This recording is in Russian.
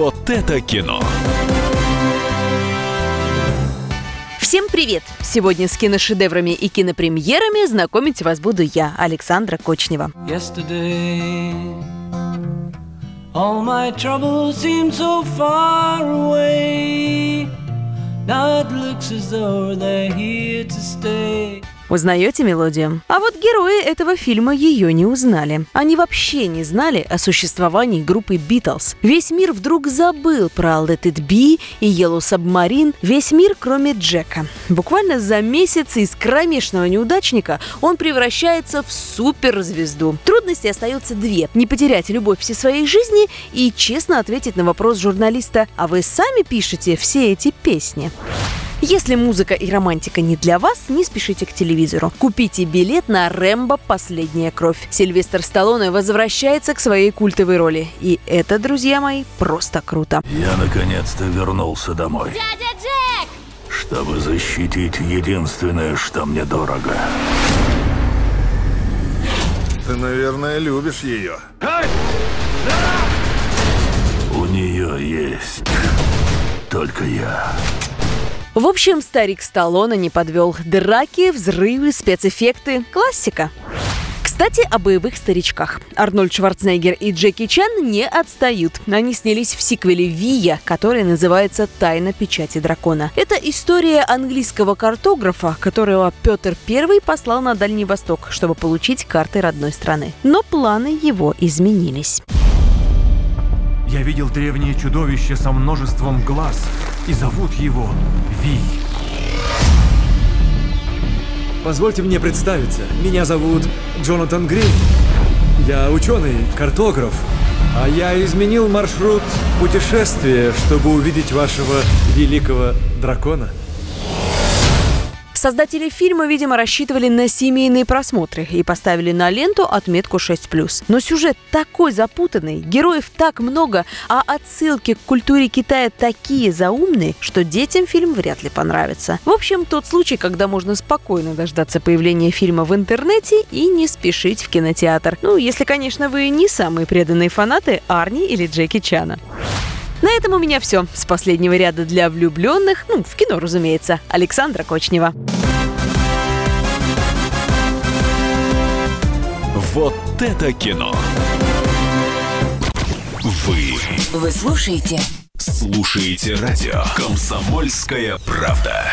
Вот это кино. Всем привет! Сегодня с киношедеврами и кинопремьерами знакомить вас буду я, Александра Кочнева. All my troubles seem so far away. Now it looks as though they're here to stay. Узнаете мелодию? А вот герои этого фильма ее не узнали. Они вообще не знали о существовании группы Beatles. Весь мир вдруг забыл про Let It Be и Yellow Submarine. Весь мир, кроме Джека. Буквально за месяц из кромешного неудачника он превращается в суперзвезду. Трудности остаются две. Не потерять любовь всей своей жизни и честно ответить на вопрос журналиста «А вы сами пишете все эти песни?» Если музыка и романтика не для вас, не спешите к телевизору. Купите билет на «Рэмбо. Последняя кровь». Сильвестр Сталлоне возвращается к своей культовой роли. И это, друзья мои, просто круто. Я наконец-то вернулся домой. Дядя Джек! Чтобы защитить единственное, что мне дорого. Ты, наверное, любишь ее. У нее есть только я. В общем, старик Сталлоне не подвел. Драки, взрывы, спецэффекты. Классика. Кстати, о боевых старичках. Арнольд Шварценеггер и Джеки Чан не отстают. Они снялись в сиквеле «Вия», который называется «Тайна печати дракона». Это история английского картографа, которого Петр I послал на Дальний Восток, чтобы получить карты родной страны. Но планы его изменились. Я видел древнее чудовище со множеством глаз, и зовут его Вий. Позвольте мне представиться. Меня зовут Джонатан Грин. Я ученый, картограф. А я изменил маршрут путешествия, чтобы увидеть вашего великого дракона. Создатели фильма, видимо, рассчитывали на семейные просмотры и поставили на ленту отметку 6+. Но сюжет такой запутанный, героев так много, а отсылки к культуре Китая такие заумные, что детям фильм вряд ли понравится. В общем, тот случай, когда можно спокойно дождаться появления фильма в интернете и не спешить в кинотеатр. Ну, если, конечно, вы не самые преданные фанаты Арни или Джеки Чана. На этом у меня все. С последнего ряда для влюбленных, ну, в кино, разумеется, Александра Кочнева. Вот это кино! Вы Вы слушаете слушаете радио «Комсомольская правда».